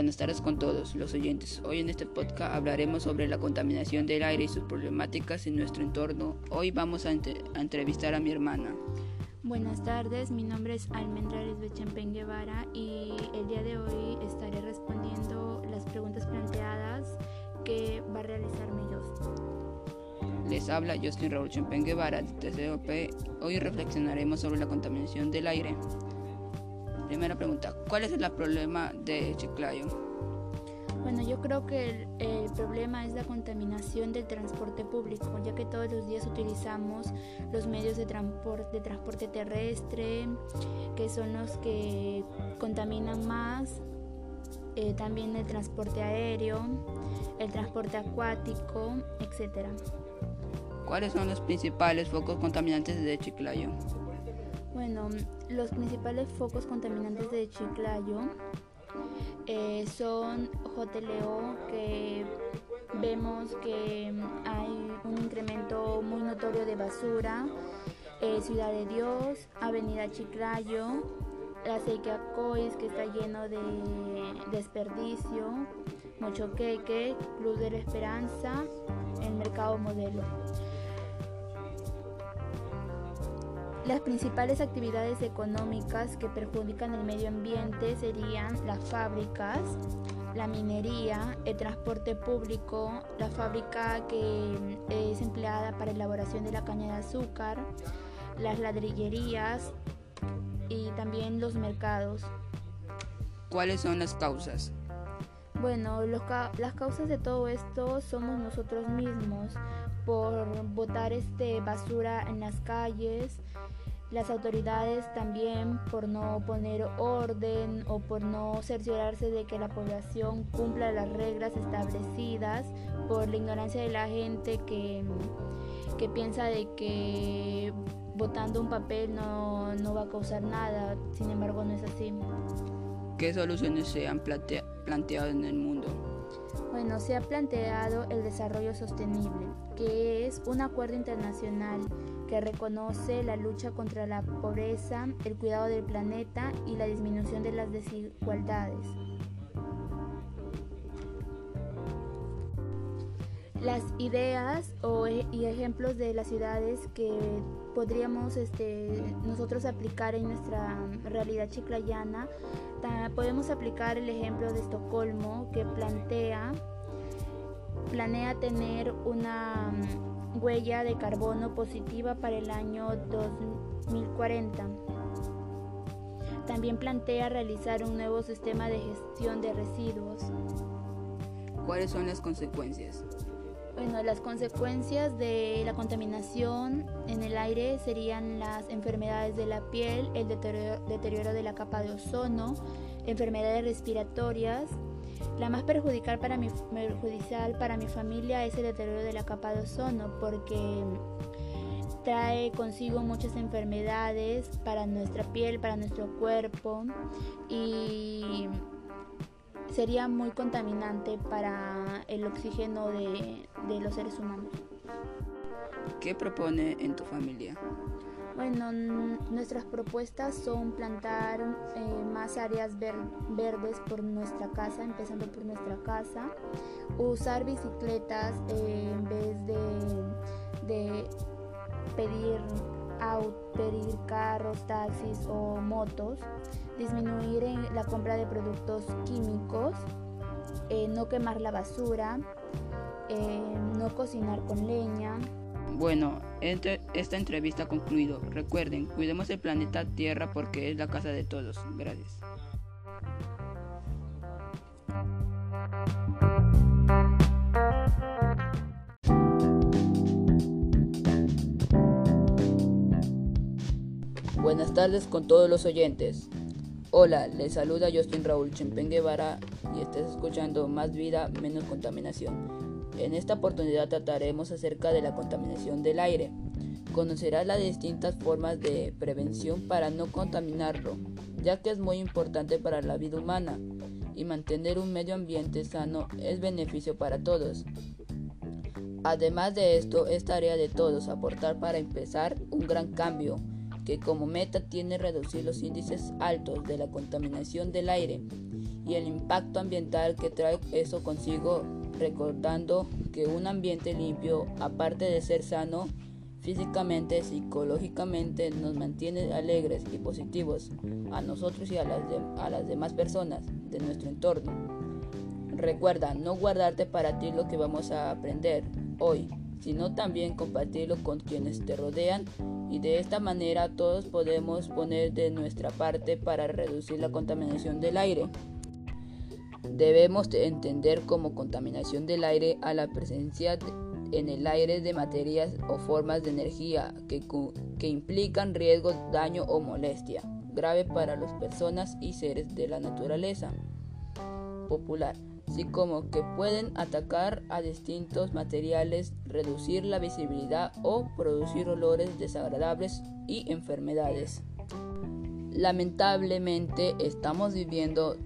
Buenas tardes con todos los oyentes. Hoy en este podcast hablaremos sobre la contaminación del aire y sus problemáticas en nuestro entorno. Hoy vamos a, entrevistar a mi hermana. Buenas tardes, mi nombre es Almendra Lisbechempen Guevara y el día de hoy estaré respondiendo las preguntas planteadas que va a realizarme Justin. Les habla Justin Raúl Chempen Guevara de TCOP. Hoy reflexionaremos sobre la contaminación del aire. Primera pregunta, ¿cuál es el problema de Chiclayo? Bueno, yo creo que el, problema es la contaminación del transporte público, ya que todos los días utilizamos los medios de, transporte, de transporte terrestre, que son los que contaminan más, eh, también el transporte aéreo, el transporte acuático, etc. ¿Cuáles son los principales focos contaminantes de Chiclayo? Bueno, los principales focos contaminantes de Chiclayo eh, son JLO, que vemos que hay un incremento muy notorio de basura, eh, Ciudad de Dios, Avenida Chiclayo, la Sequia Cois, que está lleno de desperdicio, Mochoqueque, Club de la Esperanza, el Mercado Modelo. Las principales actividades económicas que perjudican el medio ambiente serían las fábricas, la minería, el transporte público, la fábrica que es empleada para elaboración de la caña de azúcar, las ladrillerías y también los mercados. ¿Cuáles son las causas? Bueno, las causas de todo esto somos nosotros mismos por botar este basura en las calles, las autoridades también por no poner orden o por no cerciorarse de que la población cumpla las reglas establecidas, por la ignorancia de la gente que, que piensa de que votando un papel no, no va a causar nada, sin embargo no es así. ¿Qué soluciones se han planteado en el mundo? Bueno, se ha planteado el desarrollo sostenible, que es un acuerdo internacional que reconoce la lucha contra la pobreza, el cuidado del planeta y la disminución de las desigualdades. Las ideas e, y ejemplos de las ciudades que podríamos este, nosotros aplicar en nuestra realidad chiclayana, podemos aplicar el ejemplo de Estocolmo que plantea, planea tener una huella de carbono positiva para el año 2040. También plantea realizar un nuevo sistema de gestión de residuos. ¿Cuáles son las consecuencias? Bueno, las consecuencias de la contaminación en el aire serían las enfermedades de la piel, el deterioro, de la capa de ozono, enfermedades respiratorias, la más perjudicial para, mi, perjudicial para mi familia es el deterioro de la capa de ozono porque trae consigo muchas enfermedades para nuestra piel, para nuestro cuerpo y sería muy contaminante para el oxígeno de, de los seres humanos. ¿Qué propone en tu familia? Bueno, nuestras propuestas son plantar eh, más áreas verdes por nuestra casa, empezando por nuestra casa, usar bicicletas eh, en vez de, pedir, pedir carros, taxis o motos, disminuir la compra de productos químicos, eh, no quemar la basura, no cocinar con leña, bueno, esta entrevista ha concluido. Recuerden, cuidemos el planeta Tierra porque es la casa de todos. Gracias. Buenas tardes con todos los oyentes. Hola, les saluda Justin Raúl Chempen Guevara y estás escuchando Más Vida, Menos Contaminación. En esta oportunidad trataremos acerca de la contaminación del aire. Conocerás las distintas formas de prevención para no contaminarlo, ya que es muy importante para la vida humana y mantener un medio ambiente sano es beneficio para todos. Además de esto, es tarea de todos aportar para empezar un gran cambio que como meta tiene reducir los índices altos de la contaminación del aire y el impacto ambiental que trae eso consigo, recordando que un ambiente limpio, aparte de ser sano, físicamente, psicológicamente nos mantiene alegres y positivos a nosotros y a las, a las demás personas de nuestro entorno. Recuerda no guardarte para ti lo que vamos a aprender hoy, sino también compartirlo con quienes te rodean y de esta manera todos podemos poner de nuestra parte para reducir la contaminación del aire. Debemos entender como contaminación del aire a la presencia en el aire de materias o formas de energía que, que implican riesgo, daño o molestia grave para las personas y seres de la naturaleza popular así como que pueden atacar a distintos materiales, reducir la visibilidad o producir olores desagradables y enfermedades. Lamentablemente estamos viviendo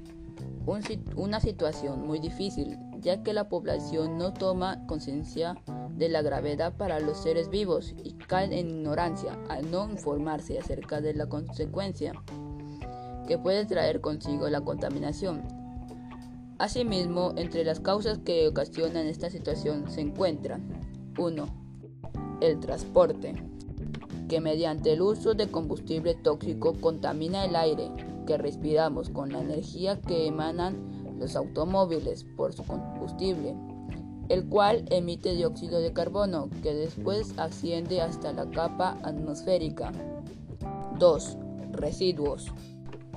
una situación muy difícil, ya que la población no toma conciencia de la gravedad para los seres vivos y caen en ignorancia al no informarse acerca de la consecuencia que puede traer consigo la contaminación Asimismo, entre las causas que ocasionan esta situación se encuentran 1. El transporte, que mediante el uso de combustible tóxico contamina el aire que respiramos con la energía que emanan los automóviles por su combustible, el cual emite dióxido de carbono que después asciende hasta la capa atmosférica. 2. Residuos,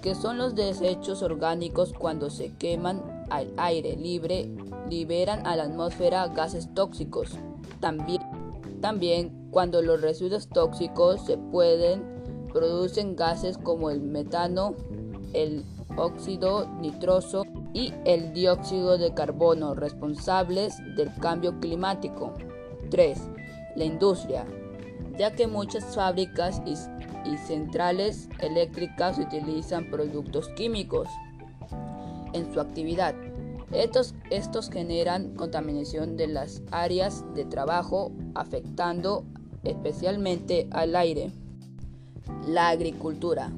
que son los desechos orgánicos cuando se queman al aire libre liberan a la atmósfera gases tóxicos. También, también cuando los residuos tóxicos se pueden, producen gases como el metano, el óxido nitroso y el dióxido de carbono responsables del cambio climático. 3. La industria, ya que muchas fábricas y, y centrales eléctricas utilizan productos químicos en su actividad. Estos, estos generan contaminación de las áreas de trabajo, afectando especialmente al aire. La agricultura,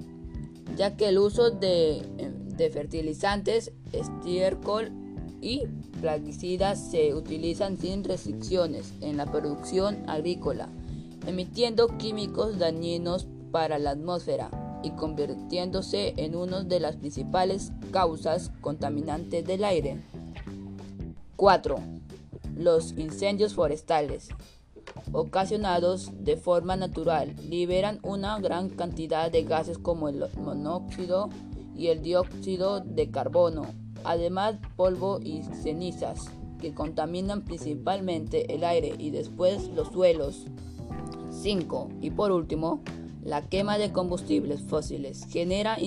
ya que el uso de, de fertilizantes, estiércol y plaguicidas se utilizan sin restricciones en la producción agrícola, emitiendo químicos dañinos para la atmósfera y convirtiéndose en una de las principales causas contaminantes del aire. 4. Los incendios forestales, ocasionados de forma natural, liberan una gran cantidad de gases como el monóxido y el dióxido de carbono, además polvo y cenizas, que contaminan principalmente el aire y después los suelos. 5. Y por último, la quema de combustibles fósiles genera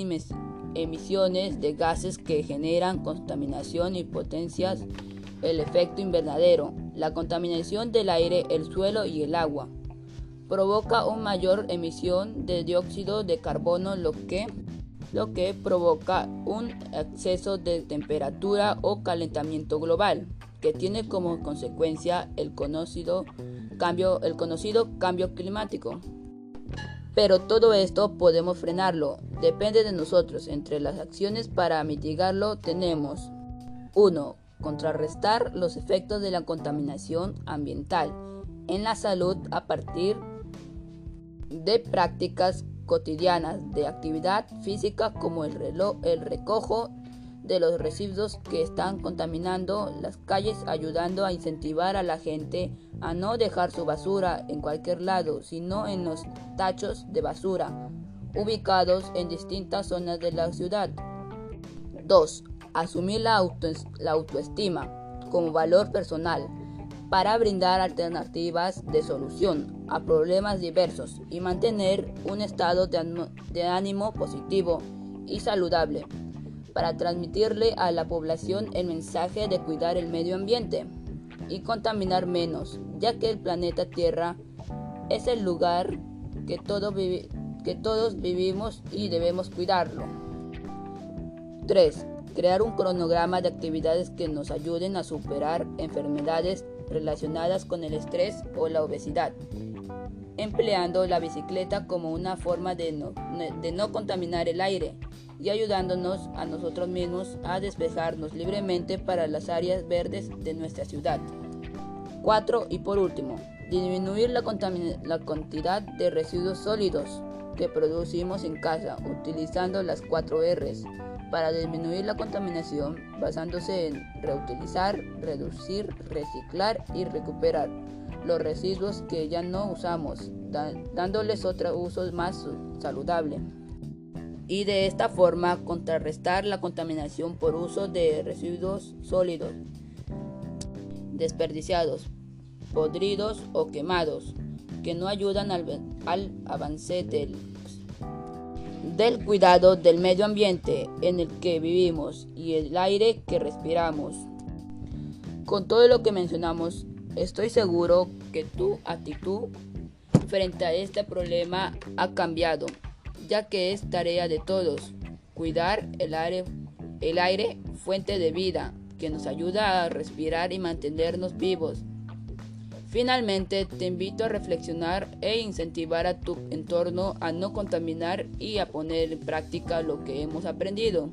emisiones de gases que generan contaminación y potencias el efecto invernadero, la contaminación del aire, el suelo y el agua. Provoca una mayor emisión de dióxido de carbono, lo que, lo que provoca un exceso de temperatura o calentamiento global, que tiene como consecuencia el conocido cambio, el conocido cambio climático. Pero todo esto podemos frenarlo, depende de nosotros. Entre las acciones para mitigarlo tenemos 1. Contrarrestar los efectos de la contaminación ambiental en la salud a partir de prácticas cotidianas de actividad física como el, reloj, el recojo de los residuos que están contaminando las calles, ayudando a incentivar a la gente a no dejar su basura en cualquier lado, sino en los tachos de basura ubicados en distintas zonas de la ciudad. 2. Asumir la, la autoestima como valor personal para brindar alternativas de solución a problemas diversos y mantener un estado de ánimo positivo y saludable para transmitirle a la población el mensaje de cuidar el medio ambiente y contaminar menos, ya que el planeta Tierra es el lugar que, que todos vivimos y debemos cuidarlo. 3. Crear un cronograma de actividades que nos ayuden a superar enfermedades relacionadas con el estrés o la obesidad. Empleando la bicicleta como una forma de no, de no contaminar el aire y ayudándonos a nosotros mismos a despejarnos libremente para las áreas verdes de nuestra ciudad. 4. Y por último, disminuir la, la cantidad de residuos sólidos que producimos en casa utilizando las 4 Rs para disminuir la contaminación basándose en reutilizar, reducir, reciclar y recuperar los residuos que ya no usamos, dándoles otro uso más saludable. Y de esta forma contrarrestar la contaminación por uso de residuos sólidos, desperdiciados, podridos o quemados, que no ayudan al, avance del del cuidado del medio ambiente en el que vivimos y el aire que respiramos. Con todo lo que mencionamos, estoy seguro que tu actitud frente a este problema ha cambiado, ya que es tarea de todos cuidar el aire, el aire fuente de vida que nos ayuda a respirar y mantenernos vivos. Finalmente, te invito a reflexionar e incentivar a tu entorno a no contaminar y a poner en práctica lo que hemos aprendido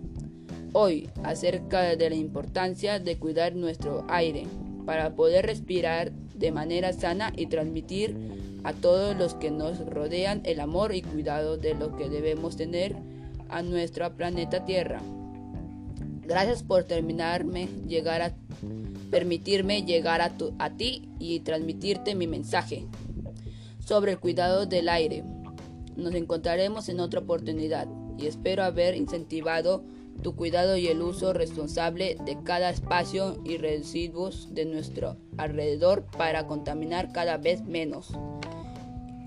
hoy acerca de la importancia de cuidar nuestro aire para poder respirar de manera sana y transmitir a todos los que nos rodean el amor y cuidado de lo que debemos tener a nuestro planeta Tierra. Gracias por terminarme permitirme llegar a, a ti y transmitirte mi mensaje sobre el cuidado del aire. Nos encontraremos en otra oportunidad y espero haber incentivado tu cuidado y el uso responsable de cada espacio y residuos de nuestro alrededor para contaminar cada vez menos.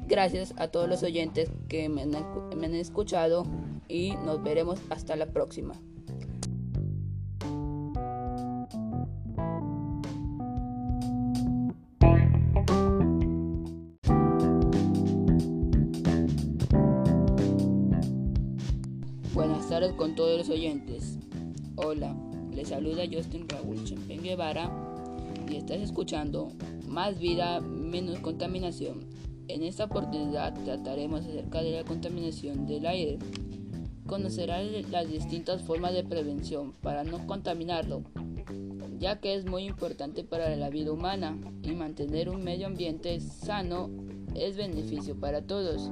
Gracias a todos los oyentes que me han escuchado y nos veremos hasta la próxima. Con todos los oyentes. Hola, les saluda Justin Raúl Chempen Guevara y estás escuchando Más vida, menos contaminación. En esta oportunidad trataremos acerca de la contaminación del aire. Conocerás las distintas formas de prevención para no contaminarlo, ya que es muy importante para la vida humana y mantener un medio ambiente sano es beneficio para todos.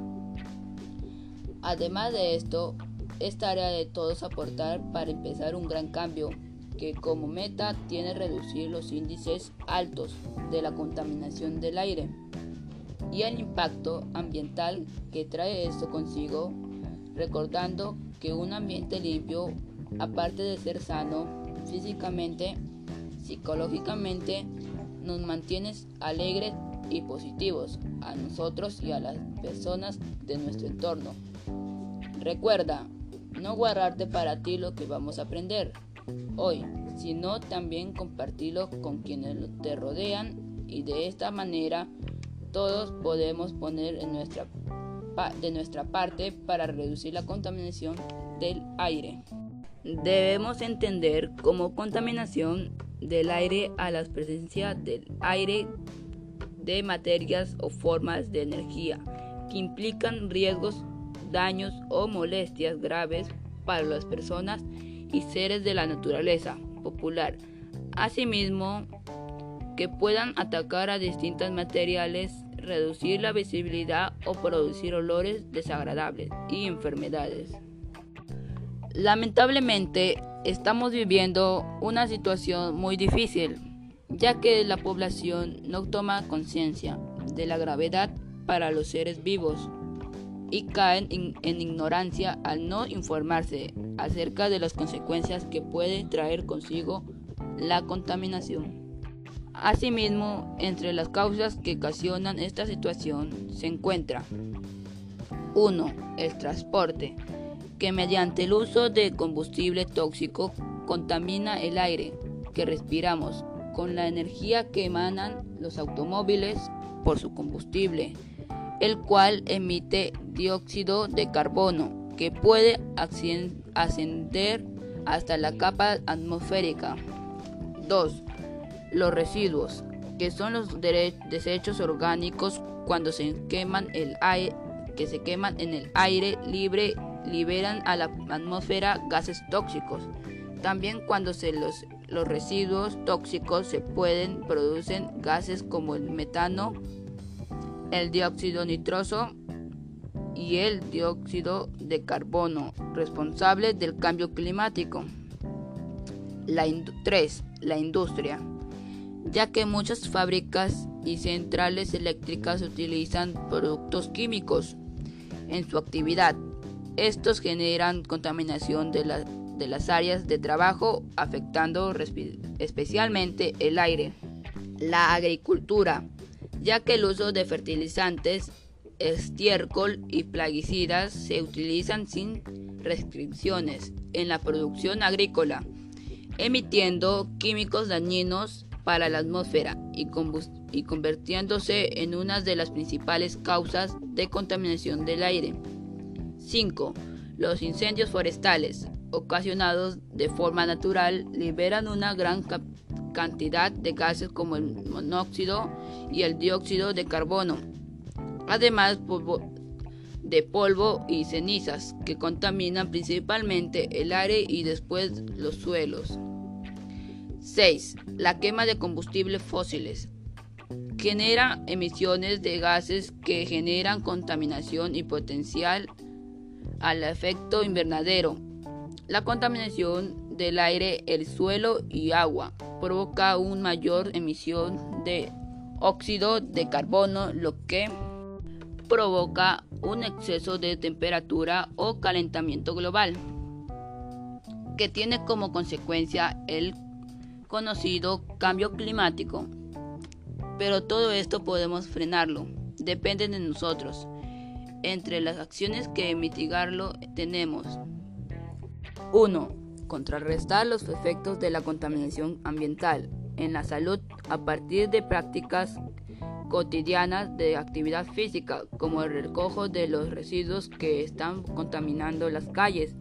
Además de esto, es tarea de todos aportar para empezar un gran cambio que como meta tiene reducir los índices altos de la contaminación del aire y el impacto ambiental que trae esto consigo, recordando que un ambiente limpio, aparte de ser sano físicamente, psicológicamente, nos mantiene alegres y positivos a nosotros y a las personas de nuestro entorno. Recuerda, no guardarte para ti lo que vamos a aprender hoy, sino también compartirlo con quienes te rodean y de esta manera todos podemos poner en nuestra, de nuestra parte para reducir la contaminación del aire. Debemos entender como contaminación del aire a la presencia del aire de materias o formas de energía que implican riesgos daños o molestias graves para las personas y seres de la naturaleza popular. Asimismo, que puedan atacar a distintos materiales, reducir la visibilidad o producir olores desagradables y enfermedades. Lamentablemente, estamos viviendo una situación muy difícil, ya que la población no toma conciencia de la gravedad para los seres vivos y caen en ignorancia al no informarse acerca de las consecuencias que puede traer consigo la contaminación. Asimismo, entre las causas que ocasionan esta situación se encuentra 1. El transporte, que mediante el uso de combustible tóxico contamina el aire que respiramos con la energía que emanan los automóviles por su combustible el cual emite dióxido de carbono que puede ascender hasta la capa atmosférica. 2. Los residuos, que son los desechos orgánicos cuando se queman el aire, que se queman en el aire libre liberan a la atmósfera gases tóxicos. También cuando se los, los residuos tóxicos se pueden producen gases como el metano, el dióxido nitroso y el dióxido de carbono, responsables del cambio climático. La 3. La industria. Ya que muchas fábricas y centrales eléctricas utilizan productos químicos en su actividad. Estos generan contaminación de, de las áreas de trabajo, afectando especialmente el aire. La agricultura, ya que el uso de fertilizantes estiércol y plaguicidas se utilizan sin restricciones en la producción agrícola, emitiendo químicos dañinos para la atmósfera y, convirtiéndose en una de las principales causas de contaminación del aire. 5. Los incendios forestales, ocasionados de forma natural, liberan una gran cantidad de gases como el monóxido y el dióxido de carbono, además de polvo y cenizas que contaminan principalmente el aire y después los suelos. 6. La quema de combustibles fósiles genera emisiones de gases que generan contaminación y potencial al efecto invernadero. La contaminación del aire, el suelo y agua provoca una mayor emisión de óxido de carbono, lo que provoca un exceso de temperatura o calentamiento global, que tiene como consecuencia el conocido cambio climático. Pero todo esto podemos frenarlo, depende de nosotros. Entre las acciones que mitigarlo tenemos 1. Contrarrestar los efectos de la contaminación ambiental en la salud a partir de prácticas cotidianas de actividad física, como el recojo de los residuos que están contaminando las calles,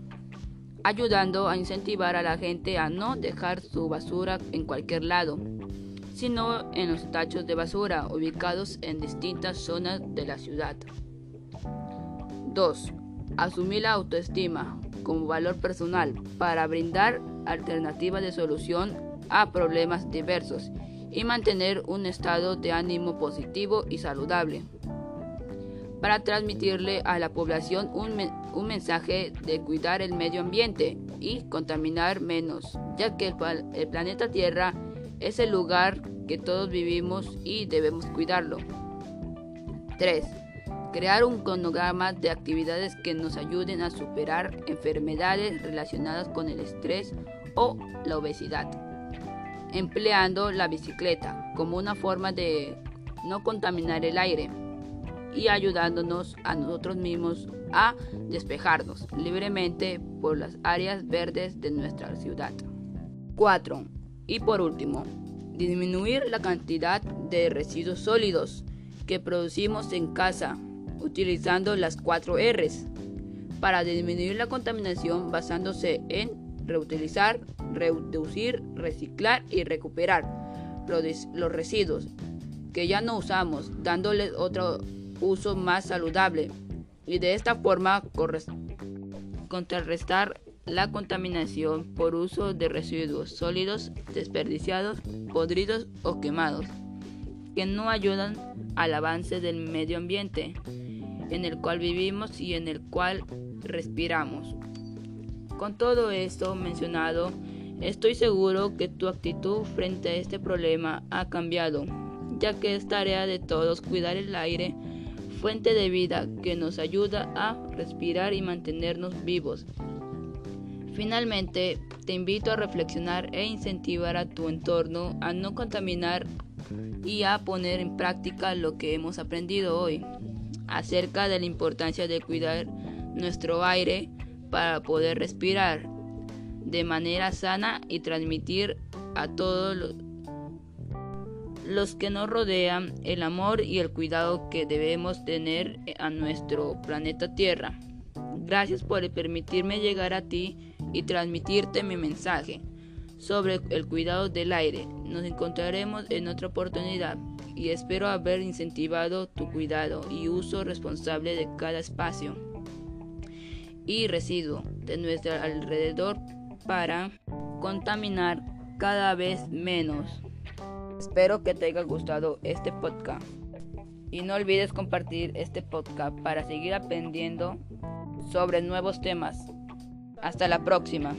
ayudando a incentivar a la gente a no dejar su basura en cualquier lado, sino en los tachos de basura ubicados en distintas zonas de la ciudad. 2. Asumir la autoestima como valor personal para brindar alternativas de solución a problemas diversos y mantener un estado de ánimo positivo y saludable. Para transmitirle a la población un, mensaje de cuidar el medio ambiente y contaminar menos, ya que el, el planeta Tierra es el lugar que todos vivimos y debemos cuidarlo. 3. Crear un cronograma de actividades que nos ayuden a superar enfermedades relacionadas con el estrés o la obesidad empleando la bicicleta como una forma de no contaminar el aire y ayudándonos a nosotros mismos a despejarnos libremente por las áreas verdes de nuestra ciudad. 4. Y por último, disminuir la cantidad de residuos sólidos que producimos en casa utilizando las 4 Rs para disminuir la contaminación basándose en reutilizar, reducir, reciclar y recuperar los residuos que ya no usamos, dándoles otro uso más saludable y de esta forma contrarrestar la contaminación por uso de residuos sólidos desperdiciados, podridos o quemados, que no ayudan al avance del medio ambiente en el cual vivimos y en el cual respiramos. Con todo esto mencionado, estoy seguro que tu actitud frente a este problema ha cambiado, ya que es tarea de todos cuidar el aire, fuente de vida que nos ayuda a respirar y mantenernos vivos. Finalmente, te invito a reflexionar e incentivar a tu entorno a no contaminar y a poner en práctica lo que hemos aprendido hoy acerca de la importancia de cuidar nuestro aire, para poder respirar de manera sana y transmitir a todos los, que nos rodean el amor y el cuidado que debemos tener a nuestro planeta Tierra. Gracias por permitirme llegar a ti y transmitirte mi mensaje. sobre el cuidado del aire. Nos encontraremos en otra oportunidad y espero haber incentivado tu cuidado y uso responsable de cada espacio y residuo de nuestro alrededor para contaminar cada vez menos. Espero que te haya gustado este podcast y no olvides compartir este podcast para seguir aprendiendo sobre nuevos temas. Hasta la próxima.